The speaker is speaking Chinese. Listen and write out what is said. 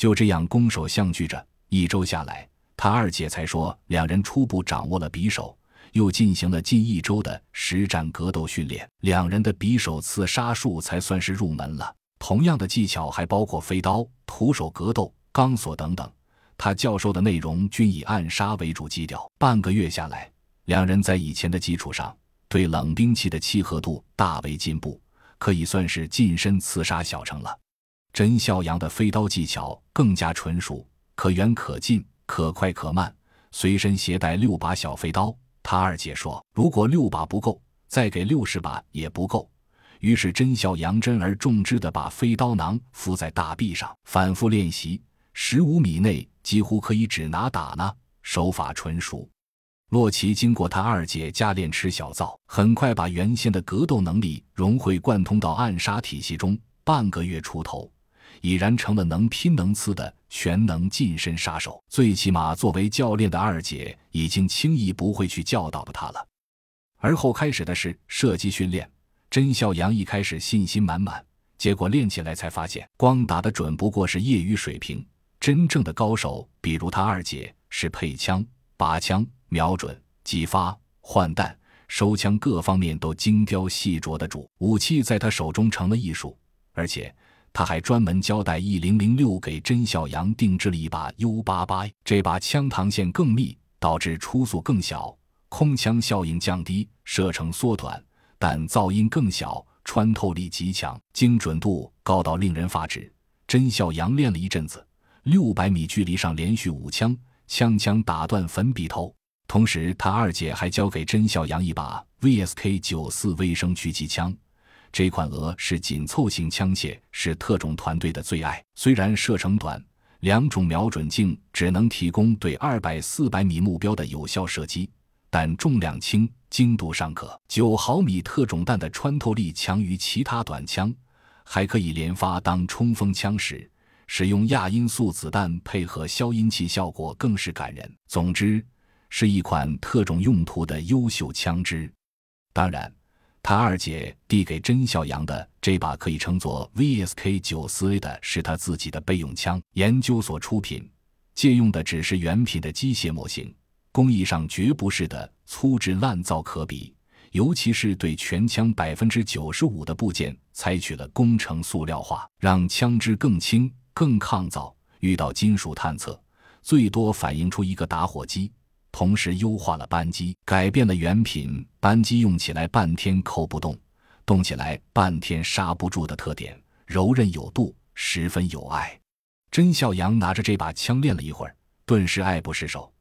就这样攻守相拒着，一周下来，他二姐才说两人初步掌握了匕首，又进行了近一周的实战格斗训练，两人的匕首刺杀术才算是入门了。同样的技巧还包括飞刀、徒手格斗、钢索等等。他教授的内容均以暗杀为主基调。半个月下来，两人在以前的基础上，对冷兵器的契合度大为进步，可以算是近身刺杀小成了。甄孝阳的飞刀技巧更加纯熟，可远可近，可快可慢，随身携带六把小飞刀。他二姐说：“如果六把不够，再给六十把也不够。”于是甄孝阳珍而重之的把飞刀囊敷在大臂上，反复练习，十五米内几乎可以指拿打呢，手法纯熟。洛奇经过他二姐加练吃小灶，很快把原先的格斗能力融会贯通到暗杀体系中，半个月出头。已然成了能拼能刺的全能近身杀手，最起码作为教练的二姐已经轻易不会去教导他了。而后开始的是射击训练。甄孝阳一开始信心满满，结果练起来才发现，光打得准不过是业余水平，真正的高手，比如他二姐，是配枪、拔枪、瞄准、击发、换弹、收枪各方面都精雕细琢的主。武器在他手中成了艺术，而且。他还专门交代一零零六给甄小阳定制了一把 U 八八，这把枪膛线更密，导致初速更小，空腔效应降低，射程缩短，但噪音更小，穿透力极强，精准度高到令人发指。甄小阳练了一阵子，六百米距离上连续五枪，枪枪打断粉笔头。同时，他二姐还交给甄小阳一把 VSK 九四微声狙击枪。这款俄式紧凑型枪械是特种团队的最爱。虽然射程短，两种瞄准镜只能提供对二百、四百米目标的有效射击，但重量轻，精度尚可。九毫米特种弹的穿透力强于其他短枪，还可以连发当冲锋枪使。使用亚音速子弹配合消音器，效果更是感人。总之，是一款特种用途的优秀枪支。当然。他二姐递给甄孝阳的这把可以称作 VSK 九四 A 的，是他自己的备用枪，研究所出品，借用的只是原品的机械模型，工艺上绝不是的粗制滥造可比，尤其是对全枪百分之九十五的部件采取了工程塑料化，让枪支更轻、更抗造，遇到金属探测，最多反映出一个打火机。同时优化了扳机，改变了原品扳机用起来半天扣不动，动起来半天刹不住的特点，柔韧有度，十分有爱。甄孝阳拿着这把枪练了一会儿，顿时爱不释手。